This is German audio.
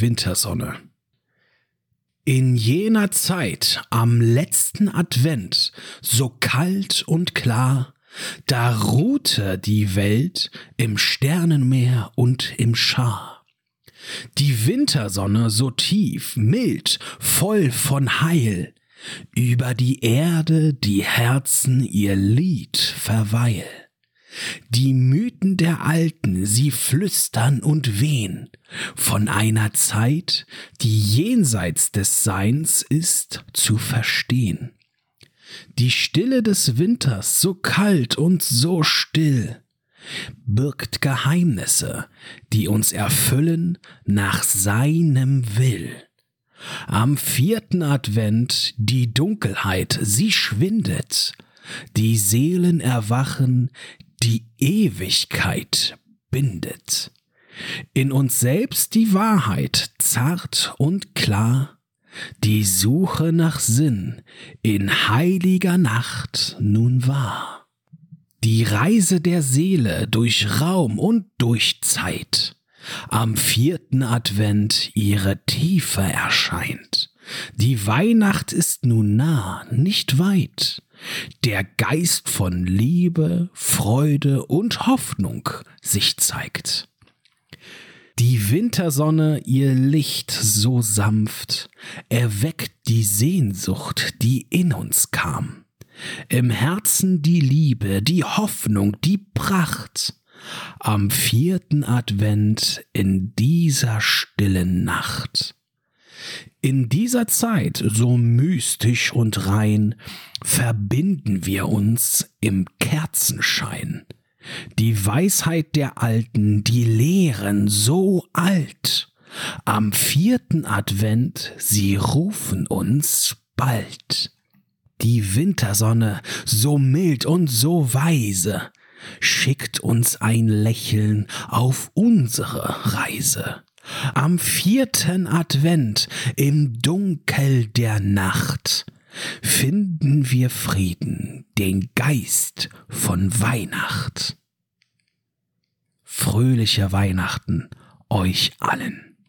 Wintersonne. In jener Zeit, am letzten Advent, so kalt und klar, da ruhte die Welt im Sternenmeer und im Schar. Die Wintersonne so tief, mild, voll von Heil, über die Erde die Herzen ihr Lied verweil. Die Mythen der Alten, sie flüstern und wehn von einer Zeit, die jenseits des Seins ist zu verstehen. Die Stille des Winters, so kalt und so still, birgt Geheimnisse, die uns erfüllen nach seinem Will. Am vierten Advent die Dunkelheit, sie schwindet, die Seelen erwachen, die Ewigkeit bindet. In uns selbst die Wahrheit zart und klar, die Suche nach Sinn in heiliger Nacht nun war. Die Reise der Seele durch Raum und durch Zeit, am vierten Advent ihre Tiefe erscheint. Die Weihnacht ist nun nah, nicht weit. Der Geist von Liebe, Freude und Hoffnung sich zeigt. Die Wintersonne ihr Licht so sanft erweckt die Sehnsucht, die in uns kam. Im Herzen die Liebe, die Hoffnung, die Pracht. Am vierten Advent in dieser stillen Nacht. In dieser Zeit, so mystisch und rein, verbinden wir uns im Kerzenschein. Die Weisheit der Alten, die Lehren so alt. Am vierten Advent, sie rufen uns bald. Die Wintersonne, so mild und so weise, schickt uns ein Lächeln auf unsere Reise. Am vierten Advent, im Dunkel der Nacht, finden wir Frieden, den Geist von Weihnacht. Fröhliche Weihnachten euch allen.